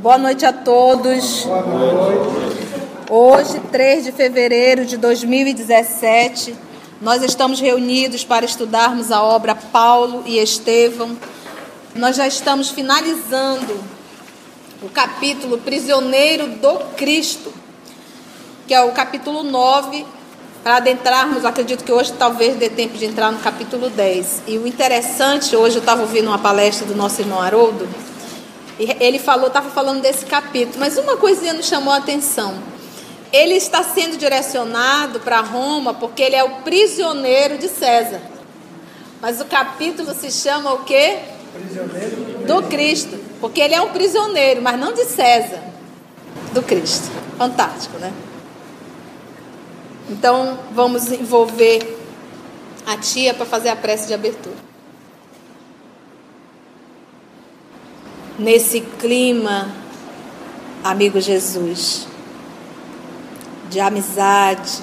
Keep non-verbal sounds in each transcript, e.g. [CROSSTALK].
Boa noite a todos. Boa noite. Hoje, 3 de fevereiro de 2017, nós estamos reunidos para estudarmos a obra Paulo e Estevão. Nós já estamos finalizando o capítulo Prisioneiro do Cristo, que é o capítulo 9, para adentrarmos, acredito que hoje talvez dê tempo de entrar no capítulo 10. E o interessante, hoje eu estava ouvindo uma palestra do nosso irmão Haroldo, ele falou, estava falando desse capítulo, mas uma coisinha nos chamou a atenção. Ele está sendo direcionado para Roma porque ele é o prisioneiro de César. Mas o capítulo se chama o quê? Prisioneiro do Cristo. Porque ele é um prisioneiro, mas não de César, do Cristo. Fantástico, né? Então vamos envolver a tia para fazer a prece de abertura. Nesse clima, amigo Jesus, de amizade,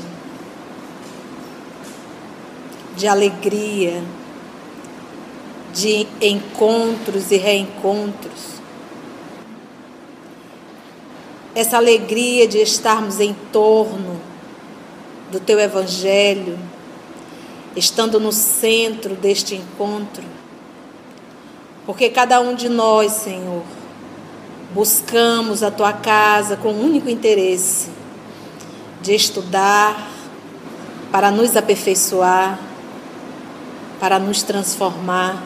de alegria, de encontros e reencontros. Essa alegria de estarmos em torno do teu Evangelho, estando no centro deste encontro porque cada um de nós, Senhor, buscamos a tua casa com o único interesse de estudar, para nos aperfeiçoar, para nos transformar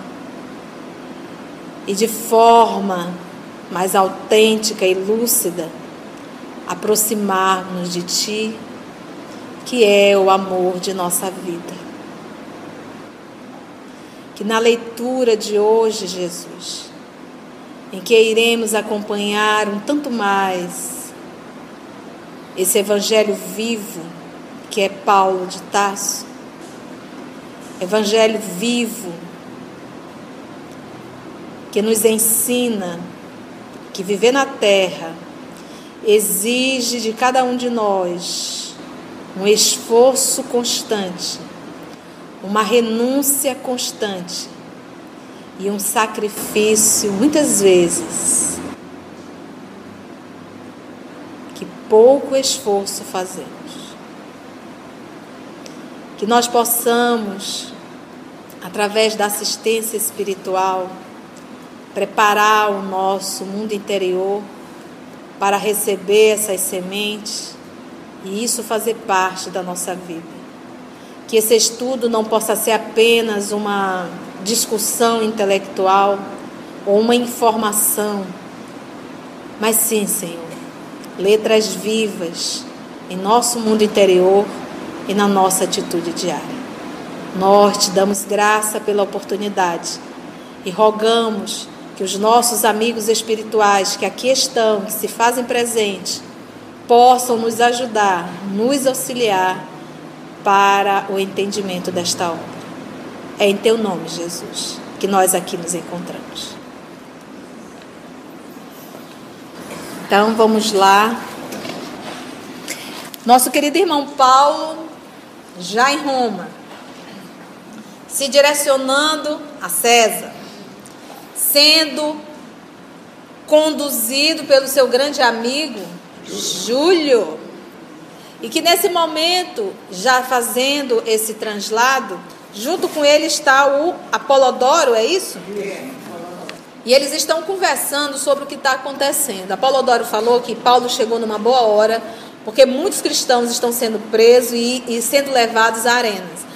e de forma mais autêntica e lúcida aproximar-nos de Ti, que é o amor de nossa vida que na leitura de hoje, Jesus, em que iremos acompanhar um tanto mais esse evangelho vivo que é Paulo de Tarso, evangelho vivo que nos ensina que viver na terra exige de cada um de nós um esforço constante uma renúncia constante e um sacrifício, muitas vezes, que pouco esforço fazemos. Que nós possamos, através da assistência espiritual, preparar o nosso mundo interior para receber essas sementes e isso fazer parte da nossa vida que esse estudo não possa ser apenas uma discussão intelectual ou uma informação, mas sim, Senhor, letras vivas em nosso mundo interior e na nossa atitude diária. Nós te damos graça pela oportunidade e rogamos que os nossos amigos espirituais que aqui estão, que se fazem presentes, possam nos ajudar, nos auxiliar para o entendimento desta obra. É em teu nome, Jesus, que nós aqui nos encontramos. Então vamos lá. Nosso querido irmão Paulo, já em Roma, se direcionando a César, sendo conduzido pelo seu grande amigo Júlio e que nesse momento, já fazendo esse translado, junto com ele está o Apolodoro, é isso? E eles estão conversando sobre o que está acontecendo. Apolodoro falou que Paulo chegou numa boa hora, porque muitos cristãos estão sendo presos e, e sendo levados a arenas.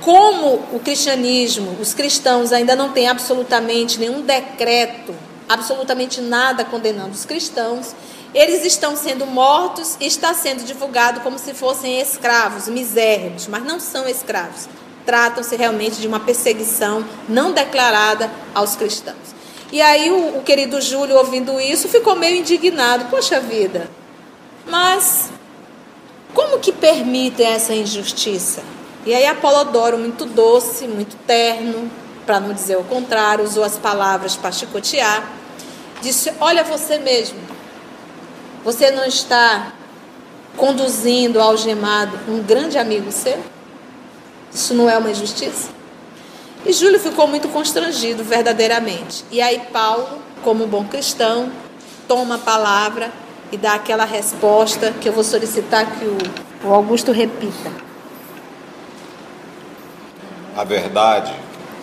Como o cristianismo, os cristãos ainda não têm absolutamente nenhum decreto, absolutamente nada condenando os cristãos, eles estão sendo mortos e está sendo divulgado como se fossem escravos, misérrimos, mas não são escravos. Tratam-se realmente de uma perseguição não declarada aos cristãos. E aí o, o querido Júlio, ouvindo isso, ficou meio indignado. Poxa vida, mas como que permitem essa injustiça? E aí Apolodoro, muito doce, muito terno, para não dizer o contrário, usou as palavras para chicotear, disse: Olha você mesmo, você não está conduzindo algemado um grande amigo seu? Isso não é uma injustiça? E Júlio ficou muito constrangido, verdadeiramente. E aí, Paulo, como bom cristão, toma a palavra e dá aquela resposta que eu vou solicitar que o, o Augusto repita. A verdade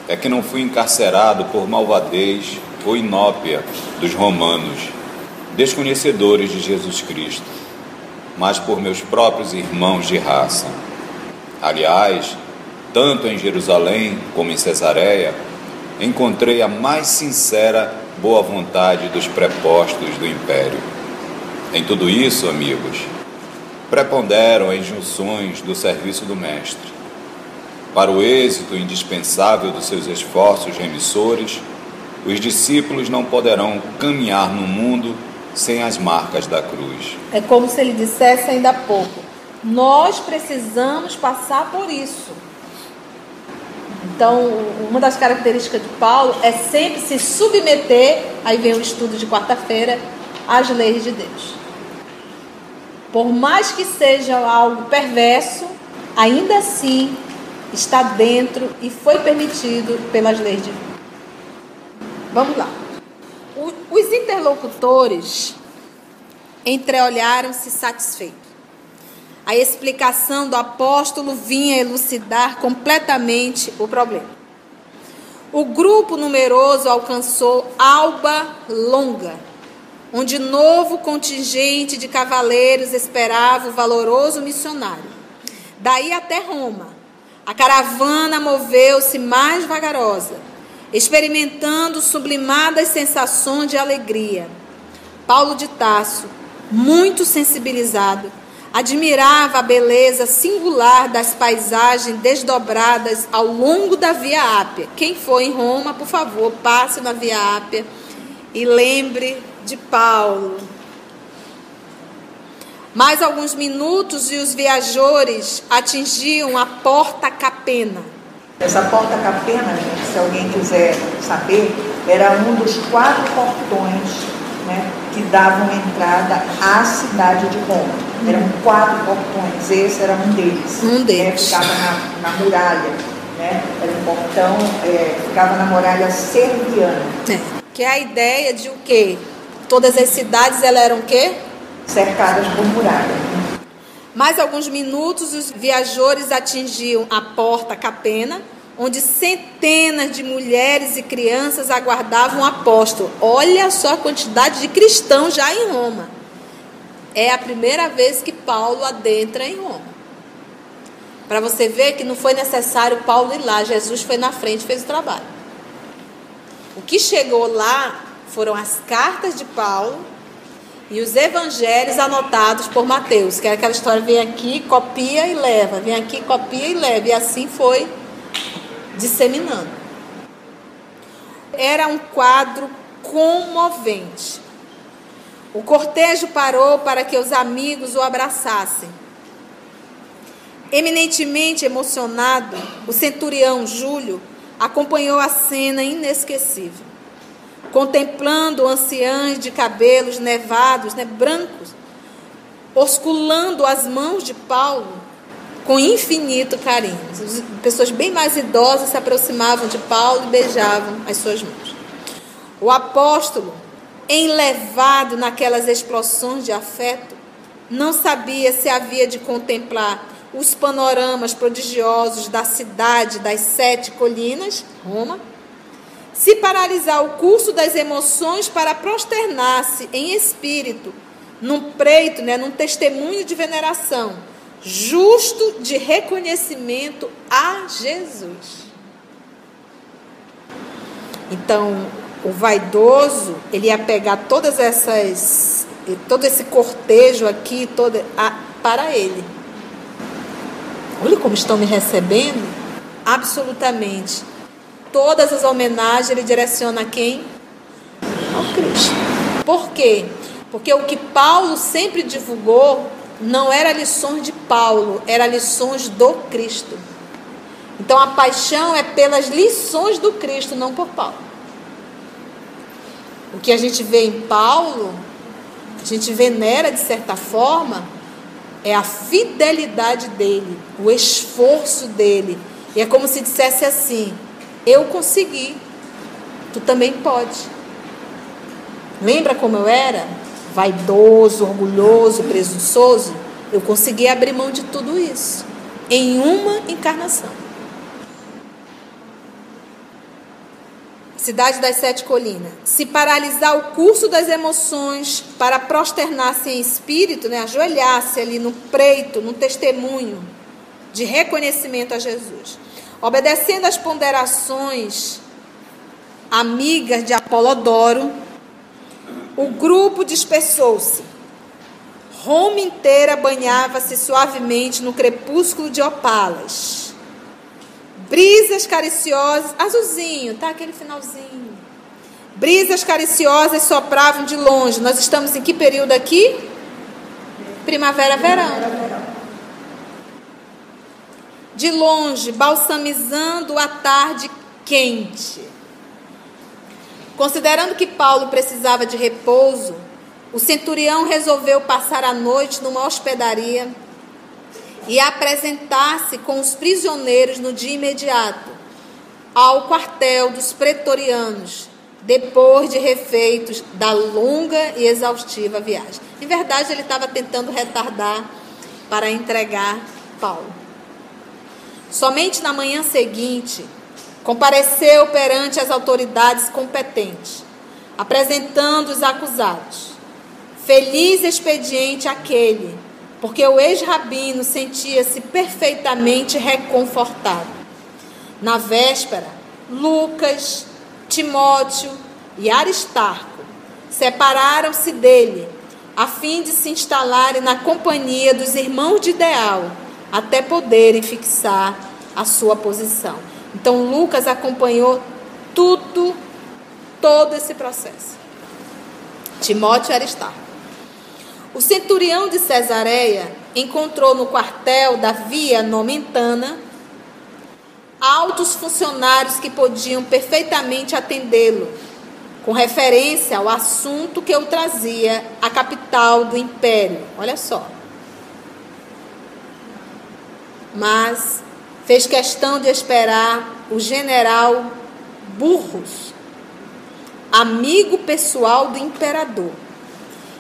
é que não fui encarcerado por malvadez ou inópia dos romanos, desconhecedores de Jesus Cristo, mas por meus próprios irmãos de raça. Aliás, tanto em Jerusalém como em Cesareia, encontrei a mais sincera boa vontade dos prepostos do império. Em tudo isso, amigos, preponderam as injunções do serviço do Mestre. Para o êxito indispensável dos seus esforços remissores, os discípulos não poderão caminhar no mundo sem as marcas da cruz. É como se ele dissesse ainda há pouco: nós precisamos passar por isso. Então, uma das características de Paulo é sempre se submeter, aí vem o estudo de quarta-feira, às leis de Deus. Por mais que seja algo perverso, ainda assim está dentro e foi permitido pelas leis Deus. Vamos lá. Os interlocutores entreolharam-se satisfeitos. A explicação do apóstolo vinha elucidar completamente o problema. O grupo numeroso alcançou Alba Longa, onde novo contingente de cavaleiros esperava o valoroso missionário. Daí até Roma, a caravana moveu-se mais vagarosa, experimentando sublimadas sensações de alegria. Paulo de Tasso, muito sensibilizado, admirava a beleza singular das paisagens desdobradas ao longo da Via Ápia. Quem for em Roma, por favor, passe na Via Ápia e lembre de Paulo. Mais alguns minutos e os viajores atingiam a Porta Capena. Essa Porta Capena, gente, se alguém quiser saber, era um dos quatro portões né, que davam entrada à cidade de Roma. Eram quatro portões, esse era um deles. Um deles. Né, ficava na, na muralha. Né, era um portão, é, ficava na muralha serviana. É. Que é a ideia de o quê? Todas as cidades elas eram o quê? cercadas por muralha. Mais alguns minutos, os viajores atingiam a porta Capena, onde centenas de mulheres e crianças aguardavam o apóstolo. Olha só a quantidade de cristãos já em Roma. É a primeira vez que Paulo adentra em Roma. Para você ver que não foi necessário Paulo ir lá, Jesus foi na frente e fez o trabalho. O que chegou lá foram as cartas de Paulo e os evangelhos anotados por Mateus, que é aquela história, vem aqui, copia e leva, vem aqui, copia e leva, e assim foi disseminando. Era um quadro comovente. O cortejo parou para que os amigos o abraçassem. Eminentemente emocionado, o centurião Júlio acompanhou a cena inesquecível contemplando anciãs de cabelos nevados, né, brancos, osculando as mãos de Paulo com infinito carinho. Pessoas bem mais idosas se aproximavam de Paulo e beijavam as suas mãos. O apóstolo, enlevado naquelas explosões de afeto, não sabia se havia de contemplar os panoramas prodigiosos da cidade das sete colinas, Roma, se paralisar o curso das emoções para prosternar-se em espírito, num preito, né, num testemunho de veneração, justo de reconhecimento a Jesus. Então, o vaidoso, ele ia pegar todas essas, todo esse cortejo aqui, toda, para ele. Olha como estão me recebendo, absolutamente todas as homenagens ele direciona a quem? Ao Cristo. Por quê? Porque o que Paulo sempre divulgou não era lições de Paulo, era lições do Cristo. Então a paixão é pelas lições do Cristo, não por Paulo. O que a gente vê em Paulo, a gente venera de certa forma, é a fidelidade dele, o esforço dele. E é como se dissesse assim: eu consegui. Tu também pode. Lembra como eu era? Vaidoso, orgulhoso, presunçoso? Eu consegui abrir mão de tudo isso em uma encarnação. Cidade das Sete Colinas. Se paralisar o curso das emoções para prosternar-se em espírito, né, ajoelhar-se ali no preito, no testemunho de reconhecimento a Jesus. Obedecendo às ponderações amigas de Apolodoro, o grupo dispersou-se. Roma inteira banhava-se suavemente no crepúsculo de opalas. Brisas cariciosas, azulzinho, tá? Aquele finalzinho. Brisas cariciosas sopravam de longe. Nós estamos em que período aqui? Primavera, verão. De longe, balsamizando a tarde quente. Considerando que Paulo precisava de repouso, o centurião resolveu passar a noite numa hospedaria e apresentar-se com os prisioneiros no dia imediato ao quartel dos pretorianos, depois de refeitos da longa e exaustiva viagem. Em verdade, ele estava tentando retardar para entregar Paulo. Somente na manhã seguinte, compareceu perante as autoridades competentes, apresentando os acusados. Feliz expediente aquele, porque o ex-rabino sentia-se perfeitamente reconfortado. Na véspera, Lucas, Timóteo e Aristarco separaram-se dele, a fim de se instalarem na companhia dos irmãos de ideal, até poderem fixar a sua posição. Então Lucas acompanhou tudo, todo esse processo. Timóteo e Aristarco. O centurião de Cesareia encontrou no quartel da Via Nomentana altos funcionários que podiam perfeitamente atendê-lo, com referência ao assunto que eu trazia à capital do império. Olha só. Mas fez questão de esperar o general Burros, amigo pessoal do imperador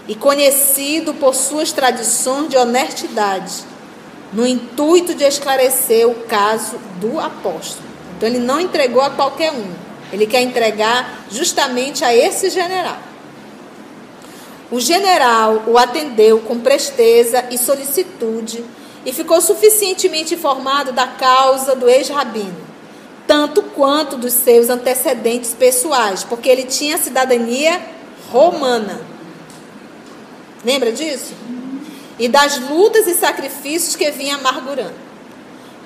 e conhecido por suas tradições de honestidade, no intuito de esclarecer o caso do apóstolo. Então ele não entregou a qualquer um, ele quer entregar justamente a esse general. O general o atendeu com presteza e solicitude e ficou suficientemente informado da causa do ex-rabino, tanto quanto dos seus antecedentes pessoais, porque ele tinha cidadania romana. Lembra disso? E das lutas e sacrifícios que vinha amargurando.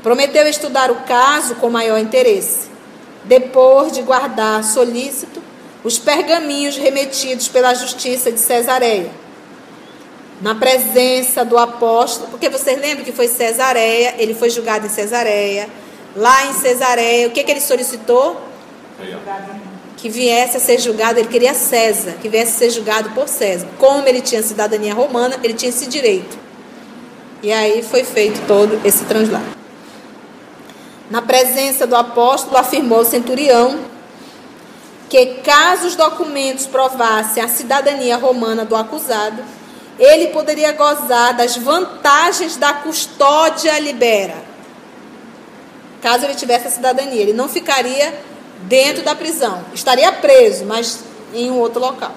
Prometeu estudar o caso com maior interesse, depois de guardar solícito os pergaminhos remetidos pela justiça de Cesareia na presença do apóstolo, porque vocês lembram que foi Cesareia, ele foi julgado em Cesareia. Lá em Cesareia, o que, que ele solicitou? Que viesse a ser julgado, ele queria César, que viesse a ser julgado por César. Como ele tinha cidadania romana, ele tinha esse direito. E aí foi feito todo esse translado. Na presença do apóstolo, afirmou o centurião que, caso os documentos provassem a cidadania romana do acusado, ele poderia gozar das vantagens da custódia libera. Caso ele tivesse a cidadania, ele não ficaria dentro da prisão. Estaria preso, mas em um outro local.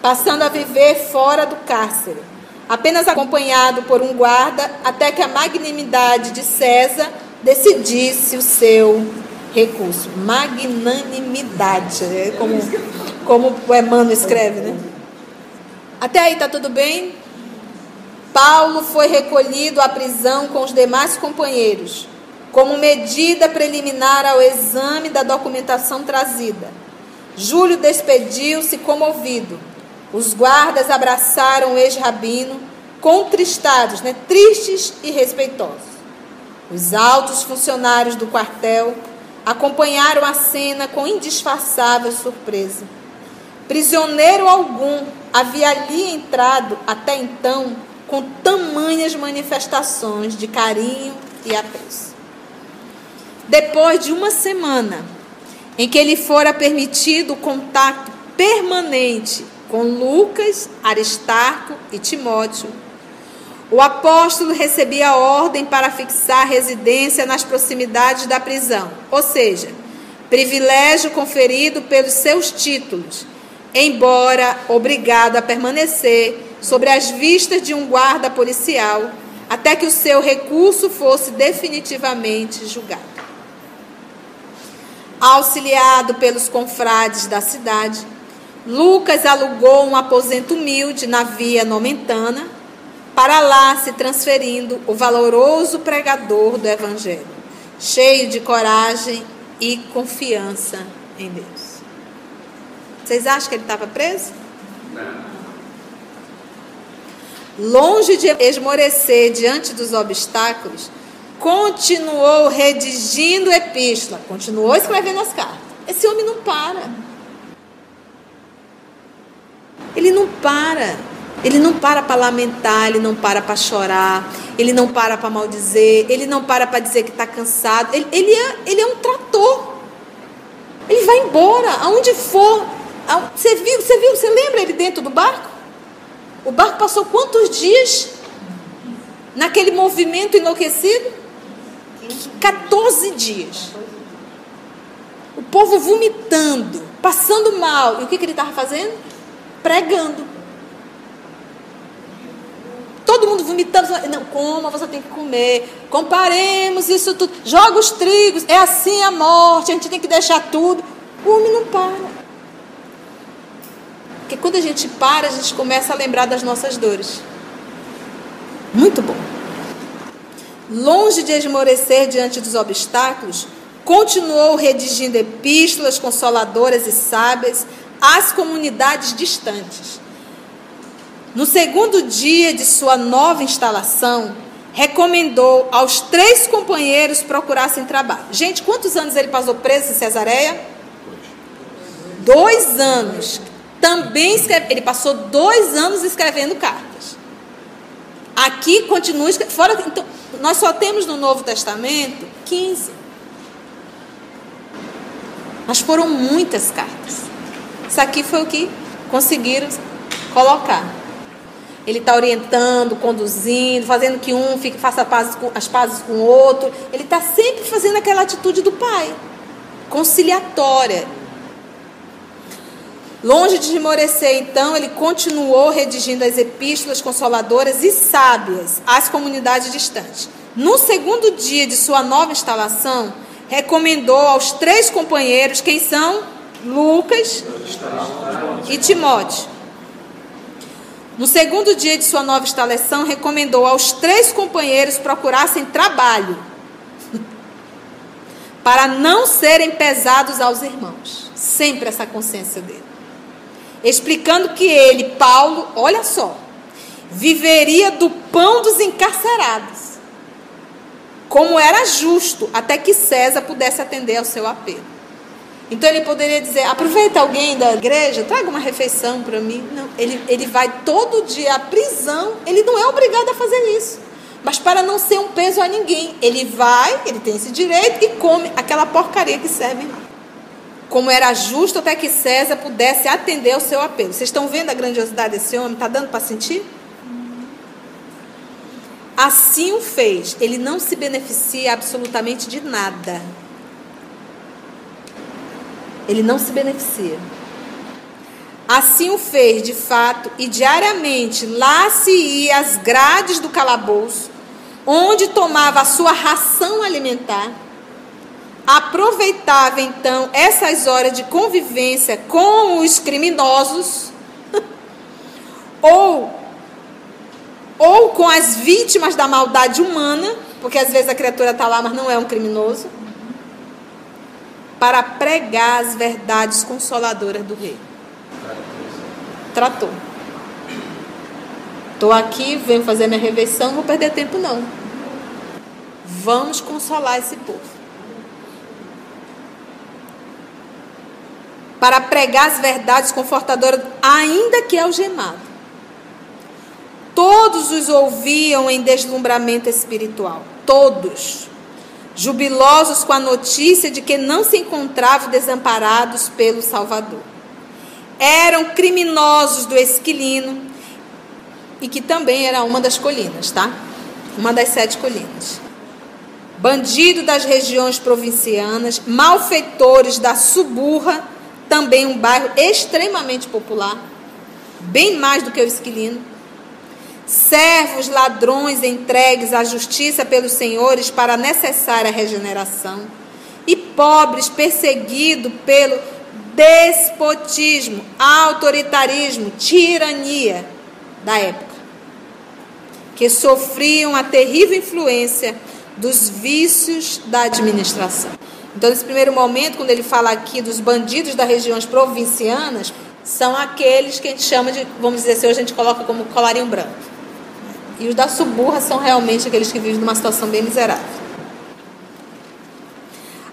Passando a viver fora do cárcere, apenas acompanhado por um guarda, até que a magnanimidade de César decidisse o seu recurso. Magnanimidade, é como, como o Emmanuel escreve, né? Até aí está tudo bem? Paulo foi recolhido à prisão com os demais companheiros, como medida preliminar ao exame da documentação trazida. Júlio despediu-se comovido. Os guardas abraçaram o ex-rabino, contristados, né, tristes e respeitosos. Os altos funcionários do quartel acompanharam a cena com indisfarçável surpresa. Prisioneiro algum havia ali entrado até então com tamanhas manifestações de carinho e apreço. Depois de uma semana, em que lhe fora permitido o contato permanente com Lucas, Aristarco e Timóteo. O apóstolo recebia ordem para fixar residência nas proximidades da prisão, ou seja, privilégio conferido pelos seus títulos, embora obrigado a permanecer sobre as vistas de um guarda policial até que o seu recurso fosse definitivamente julgado. Auxiliado pelos confrades da cidade, Lucas alugou um aposento humilde na via Nomentana, para lá se transferindo o valoroso pregador do Evangelho, cheio de coragem e confiança em Deus. Vocês acham que ele estava preso? Não. Longe de esmorecer diante dos obstáculos, continuou redigindo epístola, continuou escrevendo as cartas. Esse homem não para. Ele não para. Ele não para para lamentar, ele não para para chorar, ele não para para maldizer, ele não para para dizer que está cansado. Ele, ele, é, ele é um trator. Ele vai embora, aonde for. Você viu, você viu, você lembra ele dentro do barco? O barco passou quantos dias naquele movimento enlouquecido? 14 dias. O povo vomitando, passando mal. E o que, que ele estava fazendo? pregando. Todo mundo vomitando. Não, coma, você tem que comer. Comparemos isso tudo. Joga os trigos. É assim a morte. A gente tem que deixar tudo. O homem não para. Porque quando a gente para, a gente começa a lembrar das nossas dores. Muito bom. Longe de esmorecer diante dos obstáculos, continuou redigindo epístolas consoladoras e sábias às comunidades distantes. No segundo dia de sua nova instalação, recomendou aos três companheiros procurassem trabalho. Gente, quantos anos ele passou preso em Cesareia? Dois anos. Também escreve, ele passou dois anos escrevendo cartas. Aqui continua fora. Então, nós só temos no Novo Testamento 15. Mas foram muitas cartas. Isso aqui foi o que conseguiram colocar. Ele está orientando, conduzindo, fazendo que um fique, faça pazes com, as pazes com o outro. Ele está sempre fazendo aquela atitude do pai, conciliatória. Longe de esmorecer, então, ele continuou redigindo as epístolas consoladoras e sábias às comunidades distantes. No segundo dia de sua nova instalação, recomendou aos três companheiros, quem são? Lucas e Timóteo. No segundo dia de sua nova instalação, recomendou aos três companheiros procurassem trabalho [LAUGHS] para não serem pesados aos irmãos. Sempre essa consciência dele. Explicando que ele, Paulo, olha só, viveria do pão dos encarcerados, como era justo, até que César pudesse atender ao seu apelo. Então ele poderia dizer: aproveita alguém da igreja, traga uma refeição para mim. Não, ele, ele vai todo dia à prisão, ele não é obrigado a fazer isso. Mas para não ser um peso a ninguém, ele vai, ele tem esse direito e come aquela porcaria que serve lá. Como era justo até que César pudesse atender ao seu apelo. Vocês estão vendo a grandiosidade desse homem? Está dando para sentir? Assim o fez. Ele não se beneficia absolutamente de nada ele não se beneficia. Assim o fez de fato, e diariamente lá se ia às grades do calabouço, onde tomava a sua ração alimentar. Aproveitava então essas horas de convivência com os criminosos, [LAUGHS] ou, ou com as vítimas da maldade humana, porque às vezes a criatura está lá, mas não é um criminoso para pregar as verdades consoladoras do rei. Tratou. Estou aqui, venho fazer minha refeição, não vou perder tempo não. Vamos consolar esse povo. Para pregar as verdades confortadoras, ainda que algemado. Todos os ouviam em deslumbramento espiritual. Todos jubilosos com a notícia de que não se encontravam desamparados pelo Salvador. Eram criminosos do Esquilino e que também era uma das colinas, tá? Uma das sete colinas. Bandido das regiões provincianas, malfeitores da Suburra, também um bairro extremamente popular, bem mais do que o Esquilino servos ladrões entregues à justiça pelos senhores para a necessária regeneração, e pobres perseguidos pelo despotismo, autoritarismo, tirania da época, que sofriam a terrível influência dos vícios da administração. Então, nesse primeiro momento, quando ele fala aqui dos bandidos das regiões provincianas, são aqueles que a gente chama de, vamos dizer assim, hoje a gente coloca como colarinho branco. E os da suburra são realmente aqueles que vivem numa situação bem miserável.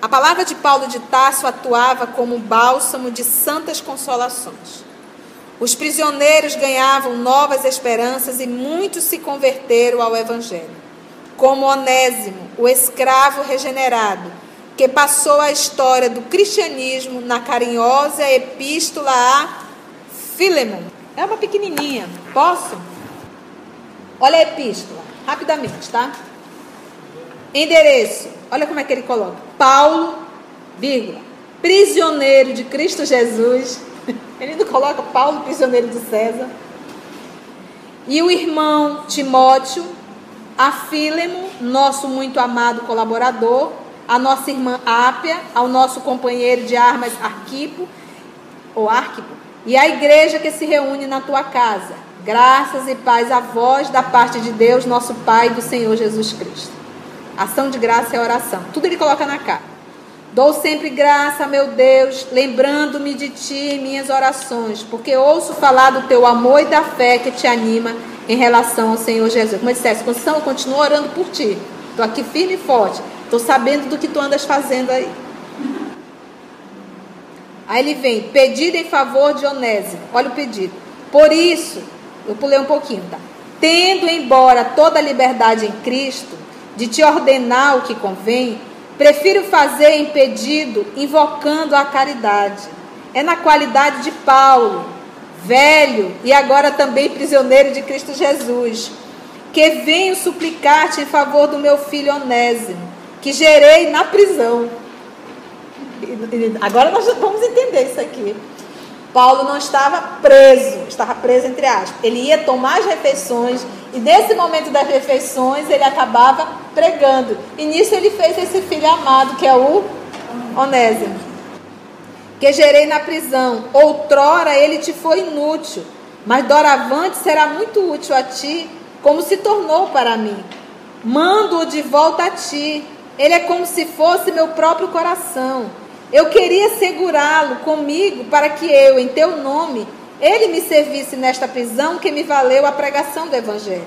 A palavra de Paulo de Tarso atuava como bálsamo de santas consolações. Os prisioneiros ganhavam novas esperanças e muitos se converteram ao Evangelho. Como Onésimo, o escravo regenerado, que passou a história do cristianismo na carinhosa epístola a Filemon. É uma pequenininha. Posso? Olha a epístola, rapidamente, tá? Endereço. Olha como é que ele coloca. Paulo, vírgula, prisioneiro de Cristo Jesus. [LAUGHS] Ele não coloca Paulo, prisioneiro de César. E o irmão Timóteo, a Fílemo, nosso muito amado colaborador, a nossa irmã Ápia, ao nosso companheiro de armas Arquipo, ou Arquipo, e a igreja que se reúne na tua casa Graças e paz a vós da parte de Deus, nosso Pai e do Senhor Jesus Cristo. Ação de graça é oração. Tudo ele coloca na cara. Dou sempre graça, meu Deus, lembrando-me de ti em minhas orações, porque ouço falar do teu amor e da fé que te anima em relação ao Senhor Jesus. Como eu dissesse, eu continuo orando por ti. Estou aqui firme e forte. Estou sabendo do que tu andas fazendo aí. Aí ele vem, pedido em favor de Onésimo. Olha o pedido. Por isso, eu pulei um pouquinho, tá? Tendo embora toda a liberdade em Cristo, de te ordenar o que convém, prefiro fazer em pedido, invocando a caridade. É na qualidade de Paulo, velho e agora também prisioneiro de Cristo Jesus, que venho suplicar-te em favor do meu filho Onésimo, que gerei na prisão. Agora nós vamos entender isso aqui. Paulo não estava preso, estava preso entre aspas. Ele ia tomar as refeições e nesse momento das refeições ele acabava pregando. E nisso ele fez esse filho amado, que é o Onésimo. Que gerei na prisão. Outrora ele te foi inútil, mas doravante será muito útil a ti, como se tornou para mim. Mando-o de volta a ti. Ele é como se fosse meu próprio coração. Eu queria segurá-lo comigo para que eu, em teu nome, ele me servisse nesta prisão que me valeu a pregação do Evangelho.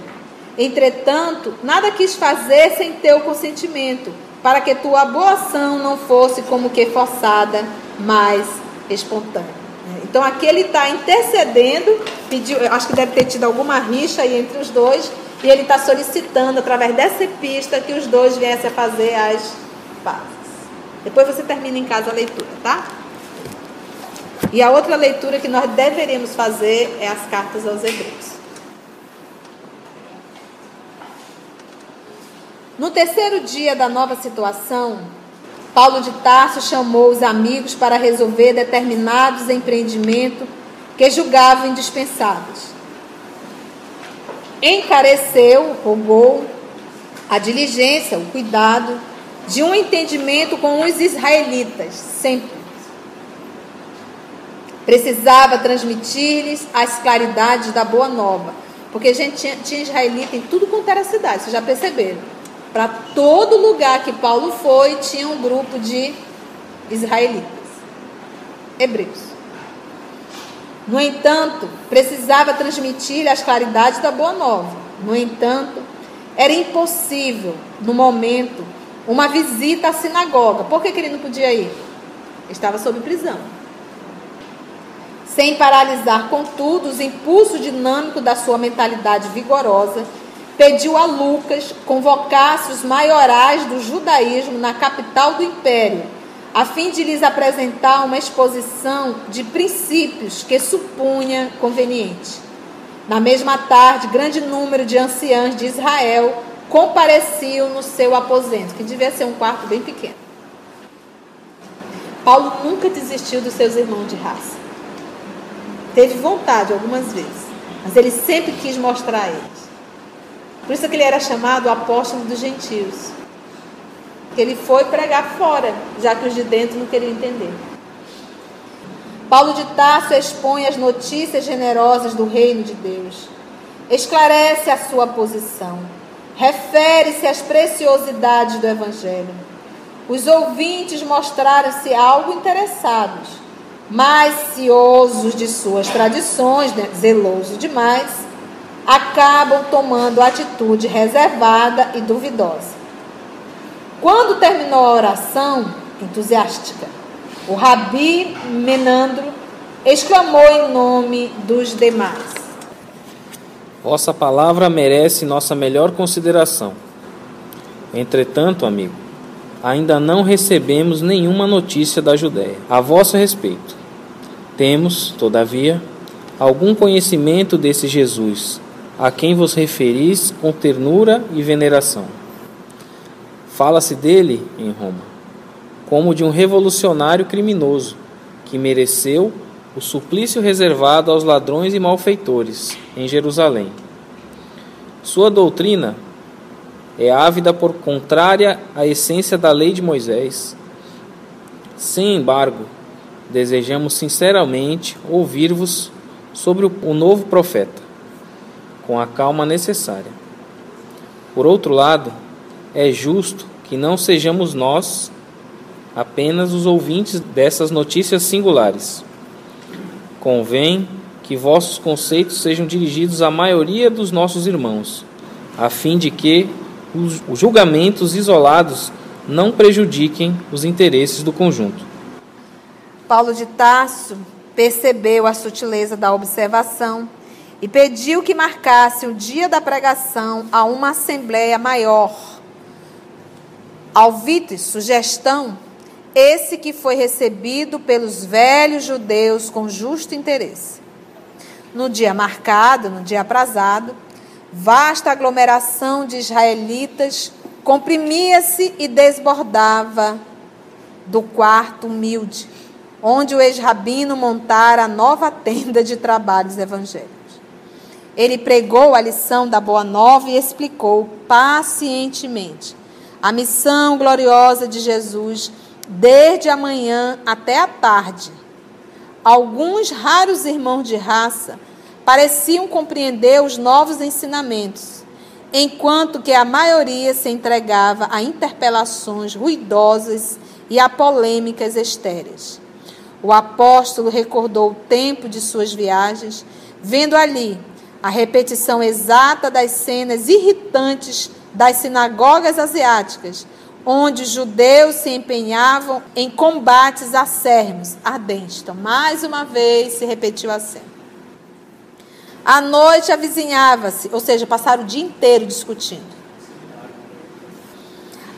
Entretanto, nada quis fazer sem teu consentimento, para que tua boa ação não fosse como que forçada, mas espontânea. Então aqui ele está intercedendo, pediu, acho que deve ter tido alguma rixa aí entre os dois, e ele está solicitando, através dessa epístola, que os dois viessem a fazer as pazes. Depois você termina em casa a leitura, tá? E a outra leitura que nós deveríamos fazer é as cartas aos Hebreus. No terceiro dia da nova situação, Paulo de Tarso chamou os amigos para resolver determinados empreendimentos que julgavam indispensáveis. Encareceu, rogou a diligência, o cuidado de um entendimento com os israelitas, sempre. Precisava transmitir-lhes as claridades da boa nova. Porque a gente tinha, tinha israelita em tudo quanto era cidade, vocês já perceberam. Para todo lugar que Paulo foi, tinha um grupo de israelitas, hebreus. No entanto, precisava transmitir as claridades da boa nova. No entanto, era impossível, no momento, uma visita à sinagoga. Por que, que ele não podia ir? Estava sob prisão. Sem paralisar, contudo, os impulsos dinâmicos da sua mentalidade vigorosa, pediu a Lucas convocasse os maiorais do judaísmo na capital do império, a fim de lhes apresentar uma exposição de princípios que supunha conveniente. Na mesma tarde, grande número de anciãos de Israel compareciam no seu aposento, que devia ser um quarto bem pequeno. Paulo nunca desistiu dos seus irmãos de raça. Teve vontade algumas vezes, mas ele sempre quis mostrar a eles. Por isso que ele era chamado apóstolo dos gentios. Que ele foi pregar fora, já que os de dentro não queriam entender. Paulo de Tarso expõe as notícias generosas do reino de Deus. Esclarece a sua posição. Refere-se às preciosidades do evangelho os ouvintes mostraram-se algo interessados, mas ciosos de suas tradições, né, zelosos demais, acabam tomando atitude reservada e duvidosa. Quando terminou a oração entusiástica, o rabi Menandro exclamou em nome dos demais: Vossa palavra merece nossa melhor consideração. Entretanto, amigo, ainda não recebemos nenhuma notícia da Judéia a vosso respeito. Temos, todavia, algum conhecimento desse Jesus, a quem vos referis com ternura e veneração. Fala-se dele em Roma como de um revolucionário criminoso que mereceu o suplício reservado aos ladrões e malfeitores em Jerusalém. Sua doutrina é ávida por contrária à essência da lei de Moisés. Sem embargo, desejamos sinceramente ouvir-vos sobre o novo profeta, com a calma necessária. Por outro lado, é justo que não sejamos nós apenas os ouvintes dessas notícias singulares. Convém que vossos conceitos sejam dirigidos à maioria dos nossos irmãos, a fim de que os julgamentos isolados não prejudiquem os interesses do conjunto. Paulo de Tarso percebeu a sutileza da observação e pediu que marcasse o dia da pregação a uma assembleia maior. Alvites, sugestão, esse que foi recebido pelos velhos judeus com justo interesse. No dia marcado, no dia aprazado, Vasta aglomeração de israelitas comprimia-se e desbordava do quarto humilde, onde o ex-rabino montara a nova tenda de trabalhos evangélicos. Ele pregou a lição da Boa Nova e explicou pacientemente a missão gloriosa de Jesus desde a manhã até a tarde. Alguns raros irmãos de raça pareciam compreender os novos ensinamentos, enquanto que a maioria se entregava a interpelações ruidosas e a polêmicas estéreis. O apóstolo recordou o tempo de suas viagens, vendo ali a repetição exata das cenas irritantes das sinagogas asiáticas, onde judeus se empenhavam em combates acérrimos, ardentes. Então, mais uma vez se repetiu a cena. À noite avizinhava-se, ou seja, passaram o dia inteiro discutindo.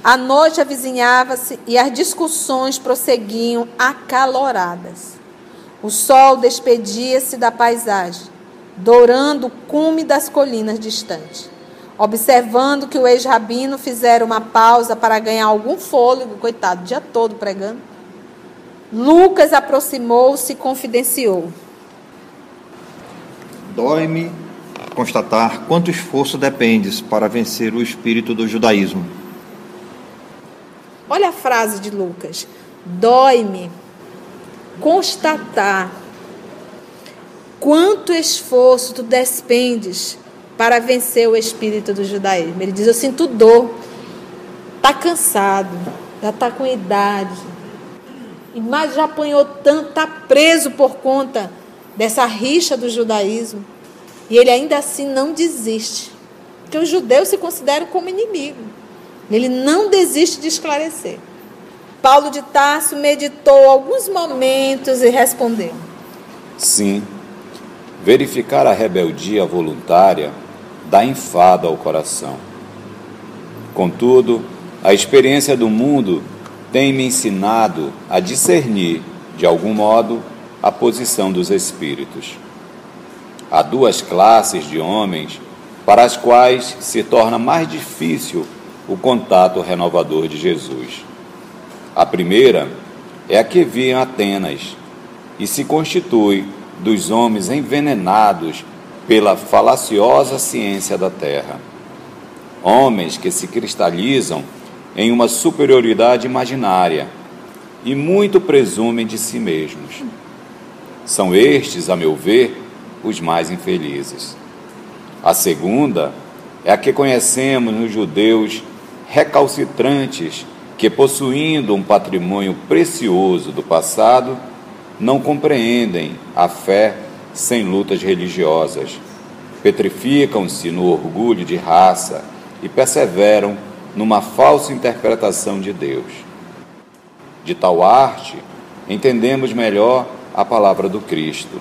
À noite avizinhava-se e as discussões prosseguiam acaloradas. O sol despedia-se da paisagem, dourando o cume das colinas distantes. Observando que o ex-rabino fizera uma pausa para ganhar algum fôlego, coitado, o dia todo pregando, Lucas aproximou-se e confidenciou. Dói-me constatar quanto esforço dependes para vencer o espírito do judaísmo. Olha a frase de Lucas. Dói-me constatar quanto esforço tu despendes para vencer o espírito do judaísmo. Ele diz: Eu sinto dor, está cansado, já está com idade, mas já apanhou tanto, está preso por conta dessa rixa do judaísmo. E ele ainda assim não desiste. Porque os judeus se consideram como inimigo. Ele não desiste de esclarecer. Paulo de Tarso meditou alguns momentos e respondeu: Sim, verificar a rebeldia voluntária dá enfado ao coração. Contudo, a experiência do mundo tem me ensinado a discernir, de algum modo, a posição dos espíritos. Há duas classes de homens para as quais se torna mais difícil o contato renovador de Jesus. A primeira é a que vive em Atenas e se constitui dos homens envenenados pela falaciosa ciência da terra. Homens que se cristalizam em uma superioridade imaginária e muito presumem de si mesmos. São estes, a meu ver, os mais infelizes. A segunda é a que conhecemos nos judeus recalcitrantes que, possuindo um patrimônio precioso do passado, não compreendem a fé sem lutas religiosas, petrificam-se no orgulho de raça e perseveram numa falsa interpretação de Deus. De tal arte, entendemos melhor a palavra do Cristo,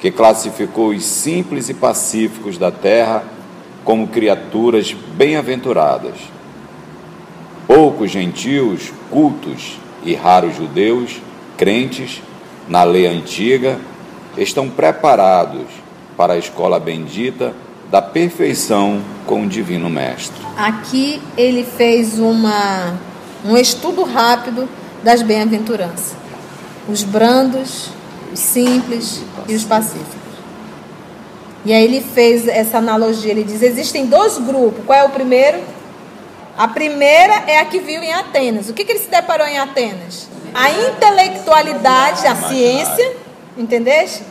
que classificou os simples e pacíficos da terra como criaturas bem-aventuradas. Poucos gentios, cultos e raros judeus, crentes, na lei antiga, estão preparados para a escola bendita da perfeição com o Divino Mestre. Aqui ele fez uma, um estudo rápido das bem-aventuranças: os brandos, os simples e os pacíficos. E aí ele fez essa analogia: ele diz, existem dois grupos. Qual é o primeiro? A primeira é a que viu em Atenas. O que, que ele se deparou em Atenas? A intelectualidade, a ciência, entendeste?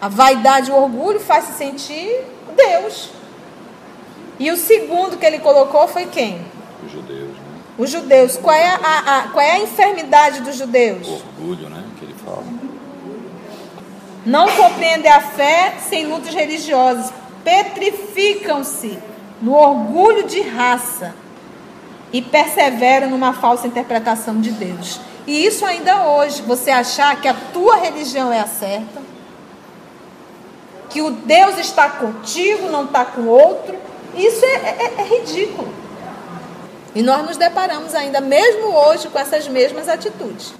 A vaidade, o orgulho faz se sentir Deus. E o segundo que ele colocou foi quem? Os judeus, né? Os judeus. Qual é a, a, qual é a enfermidade dos judeus? Orgulho, né? Que ele fala. Não compreendem a fé sem lutas religiosas. Petrificam-se no orgulho de raça e perseveram numa falsa interpretação de Deus. E isso ainda hoje, você achar que a tua religião é a certa, que o Deus está contigo, não está com outro, isso é, é, é ridículo. E nós nos deparamos ainda, mesmo hoje, com essas mesmas atitudes.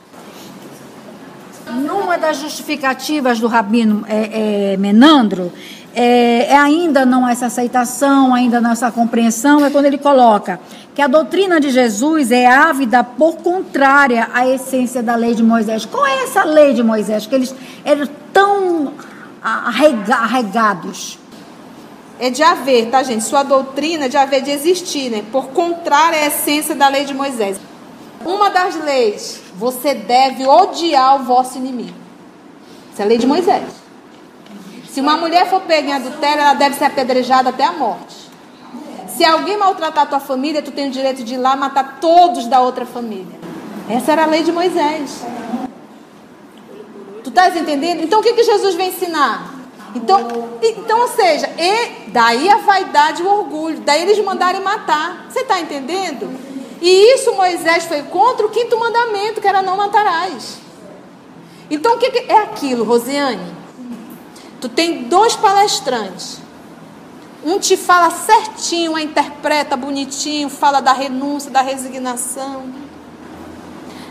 Numa das justificativas do Rabino é, é, Menandro, é, é, ainda não essa aceitação, ainda não essa compreensão, é quando ele coloca que a doutrina de Jesus é ávida por contrária à essência da lei de Moisés. Qual é essa lei de Moisés? Que eles eram tão arregados. É de haver, tá, gente? Sua doutrina é de haver de existir, né? Por contrária à essência da lei de Moisés. Uma das leis, você deve odiar o vosso inimigo. Isso é a lei de Moisés. Se uma mulher for pega em adultério, ela deve ser apedrejada até a morte. Se alguém maltratar a tua família, tu tem o direito de ir lá matar todos da outra família. Essa era a lei de Moisés. Tu estás entendendo? Então o que, que Jesus vem ensinar? Então, então, ou seja, e daí a vaidade e o orgulho, daí eles mandarem matar. Você está entendendo? E isso Moisés foi contra o quinto mandamento, que era não matarás. Então o que, que é aquilo, Rosiane? Tu tem dois palestrantes. Um te fala certinho, a interpreta bonitinho, fala da renúncia, da resignação.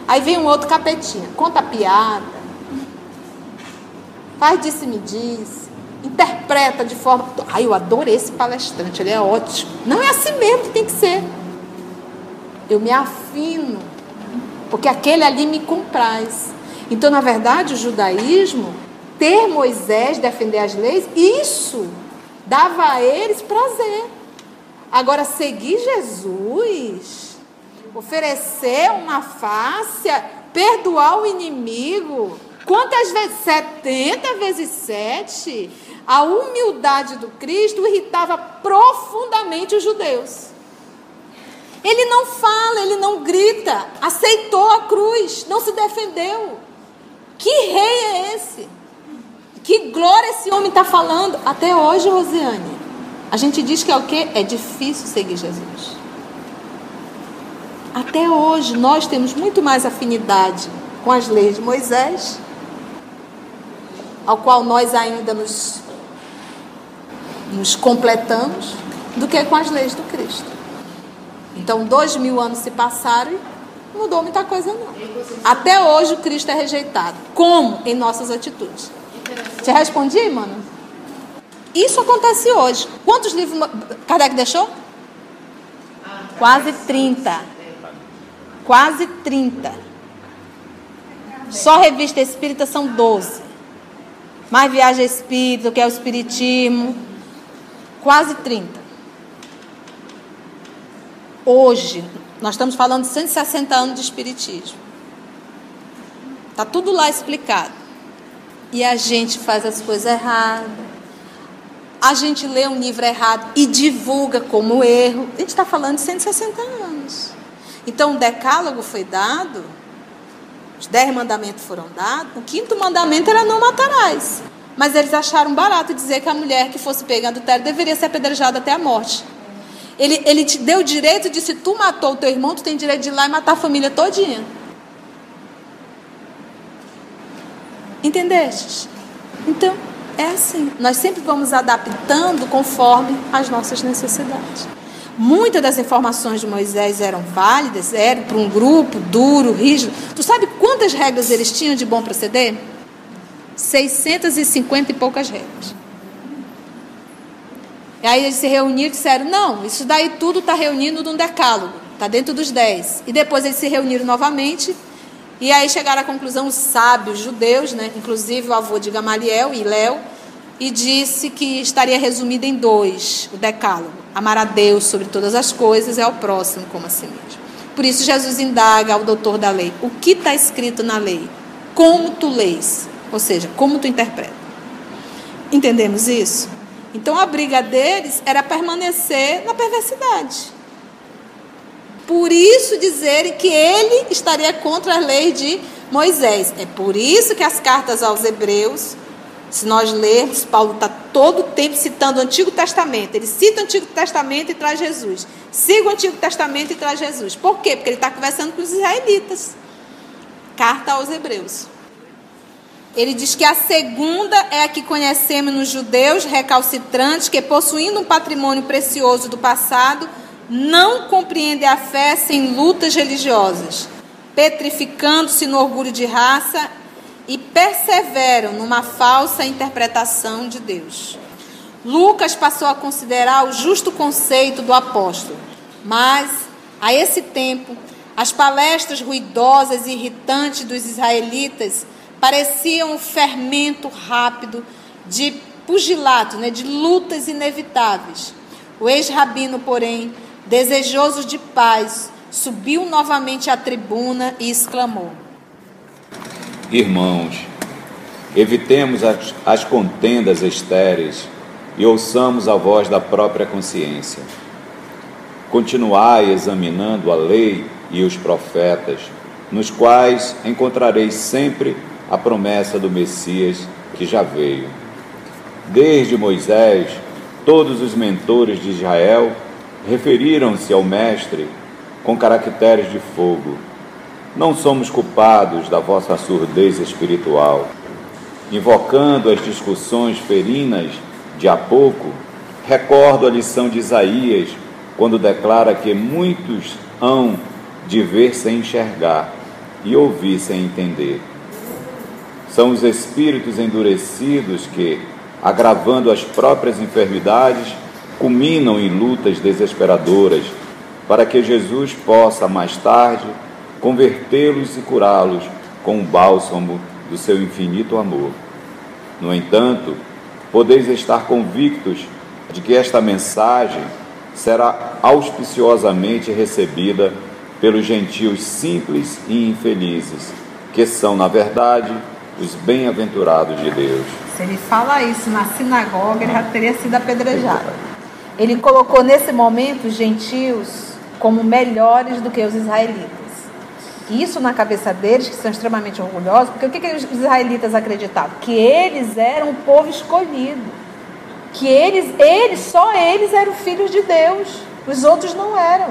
Aí vem um outro capetinha, conta piada, faz disse-me disse, interpreta de forma. Ai, eu adorei esse palestrante, ele é ótimo. Não é assim mesmo que tem que ser. Eu me afino, porque aquele ali me compraz. Então, na verdade, o judaísmo, ter Moisés, defender as leis, isso Dava a eles prazer. Agora, seguir Jesus, oferecer uma face, perdoar o inimigo. Quantas vezes? 70 vezes 7. A humildade do Cristo irritava profundamente os judeus. Ele não fala, ele não grita, aceitou a cruz, não se defendeu. Que rei é esse? Que glória esse homem está falando até hoje, Rosiane. A gente diz que é o quê? É difícil seguir Jesus. Até hoje nós temos muito mais afinidade com as leis de Moisés, ao qual nós ainda nos nos completamos do que com as leis do Cristo. Então, dois mil anos se passaram e mudou muita coisa não. Até hoje o Cristo é rejeitado. Como? Em nossas atitudes. Te respondi, mano? Isso acontece hoje. Quantos livros Kardec deixou? Quase 30. Quase 30. Só revista espírita são 12. Mais viagem espírita, que é o espiritismo. Quase 30. Hoje, nós estamos falando de 160 anos de espiritismo. Está tudo lá explicado. E a gente faz as coisas erradas. A gente lê um livro errado e divulga como erro. A gente está falando de 160 anos. Então, o decálogo foi dado, os dez mandamentos foram dados. O quinto mandamento era não matarás. Mas eles acharam barato dizer que a mulher que fosse pega em adultério deveria ser apedrejada até a morte. Ele, ele te deu o direito de, se tu matou o teu irmão, tu tem direito de ir lá e matar a família todinha. Entendeste? Então, é assim. Nós sempre vamos adaptando conforme as nossas necessidades. Muitas das informações de Moisés eram válidas, eram para um grupo duro, rígido. Tu sabe quantas regras eles tinham de bom proceder? 650 e poucas regras. E aí eles se reuniram e disseram: não, isso daí tudo está reunido num decálogo, está dentro dos dez. E depois eles se reuniram novamente e aí chegaram à conclusão os sábios judeus, né, inclusive o avô de Gamaliel e Léo, e disse que estaria resumido em dois, o decálogo. Amar a Deus sobre todas as coisas e ao próximo como a si mesmo. Por isso Jesus indaga ao doutor da lei, o que está escrito na lei? Como tu lês? Ou seja, como tu interpreta? Entendemos isso? Então a briga deles era permanecer na perversidade. Por isso dizerem que ele estaria contra as leis de Moisés. É por isso que as cartas aos Hebreus, se nós lermos, Paulo está todo o tempo citando o Antigo Testamento. Ele cita o Antigo Testamento e traz Jesus. Siga o Antigo Testamento e traz Jesus. Por quê? Porque ele está conversando com os israelitas. Carta aos Hebreus. Ele diz que a segunda é a que conhecemos nos judeus recalcitrantes, que possuindo um patrimônio precioso do passado, não compreendem a fé sem lutas religiosas, petrificando-se no orgulho de raça e perseveram numa falsa interpretação de Deus. Lucas passou a considerar o justo conceito do apóstolo, mas a esse tempo as palestras ruidosas e irritantes dos israelitas parecia um fermento rápido de pugilato, né, de lutas inevitáveis. O ex-rabino, porém, desejoso de paz, subiu novamente à tribuna e exclamou: Irmãos, evitemos as, as contendas estéreis e ouçamos a voz da própria consciência. Continuai examinando a lei e os profetas, nos quais encontrareis sempre a promessa do Messias que já veio. Desde Moisés, todos os mentores de Israel referiram-se ao Mestre com caracteres de fogo. Não somos culpados da vossa surdez espiritual. Invocando as discussões ferinas de há pouco, recordo a lição de Isaías, quando declara que muitos hão de ver sem enxergar e ouvir sem entender. São os espíritos endurecidos que, agravando as próprias enfermidades, culminam em lutas desesperadoras para que Jesus possa, mais tarde, convertê-los e curá-los com o bálsamo do seu infinito amor. No entanto, podeis estar convictos de que esta mensagem será auspiciosamente recebida pelos gentios simples e infelizes, que são, na verdade, os bem-aventurados de Deus. Se ele fala isso na sinagoga, ele já teria sido apedrejado. Ele colocou nesse momento os gentios como melhores do que os israelitas. Isso na cabeça deles, que são extremamente orgulhosos, porque o que, que os israelitas acreditavam? Que eles eram o povo escolhido. Que eles, eles, só eles eram filhos de Deus. Os outros não eram.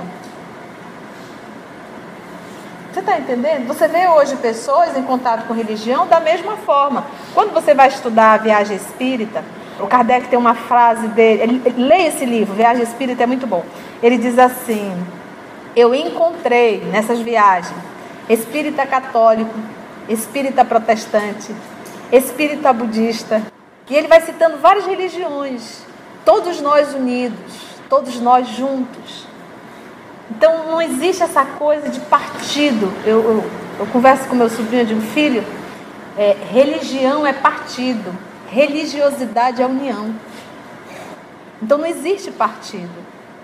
Você está entendendo? Você vê hoje pessoas em contato com religião da mesma forma. Quando você vai estudar a viagem espírita, O Kardec tem uma frase dele, ele, ele, leia esse livro, Viagem Espírita, é muito bom. Ele diz assim: Eu encontrei nessas viagens espírita católico, espírita protestante, espírita budista, e ele vai citando várias religiões, todos nós unidos, todos nós juntos. Então não existe essa coisa de partido. Eu, eu, eu converso com meu sobrinho de um filho, é, religião é partido, religiosidade é união. Então não existe partido.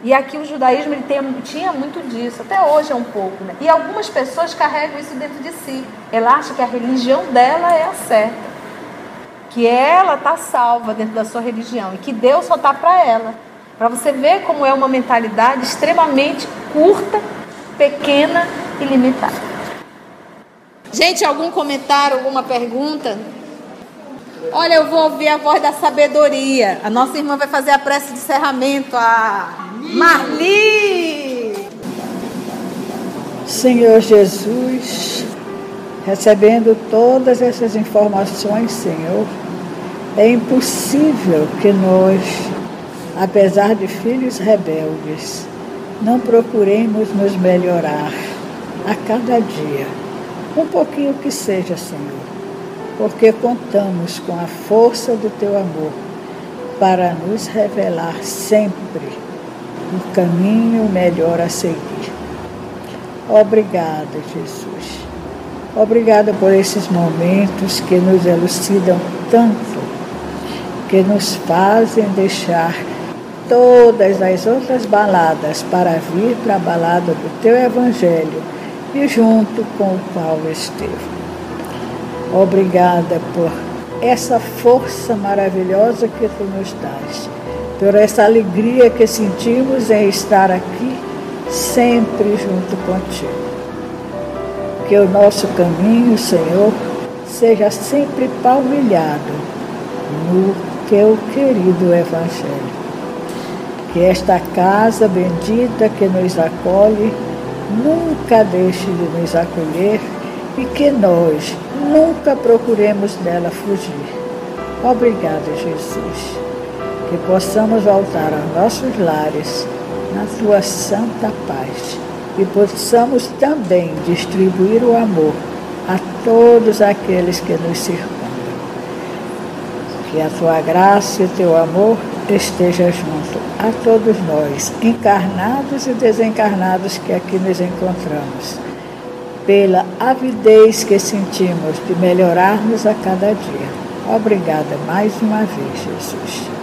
E aqui o judaísmo ele tem, tinha muito disso, até hoje é um pouco. Né? E algumas pessoas carregam isso dentro de si. Ela acha que a religião dela é a certa. Que ela está salva dentro da sua religião e que Deus só está para ela. Para você ver como é uma mentalidade extremamente curta, pequena e limitada. Gente, algum comentário, alguma pergunta? Olha, eu vou ouvir a voz da sabedoria. A nossa irmã vai fazer a prece de encerramento. A Marli! Senhor Jesus, recebendo todas essas informações, Senhor, é impossível que nós, apesar de filhos rebeldes, não procuremos nos melhorar a cada dia, um pouquinho que seja, Senhor porque contamos com a força do teu amor para nos revelar sempre o caminho melhor a seguir. Obrigada, Jesus. Obrigada por esses momentos que nos elucidam tanto, que nos fazem deixar todas as outras baladas para vir para a balada do teu Evangelho e junto com o Paulo Estevam. Obrigada por essa força maravilhosa que tu nos dás, por essa alegria que sentimos em estar aqui sempre junto contigo. Que o nosso caminho, Senhor, seja sempre palmilhado no teu querido Evangelho. Que esta casa bendita que nos acolhe nunca deixe de nos acolher e que nós nunca procuremos dela fugir. Obrigada, Jesus. Que possamos voltar aos nossos lares na tua santa paz e possamos também distribuir o amor a todos aqueles que nos circundam. Que a tua graça e o teu amor esteja junto a todos nós, encarnados e desencarnados que aqui nos encontramos pela avidez que sentimos de melhorarmos a cada dia. Obrigada mais uma vez, Jesus.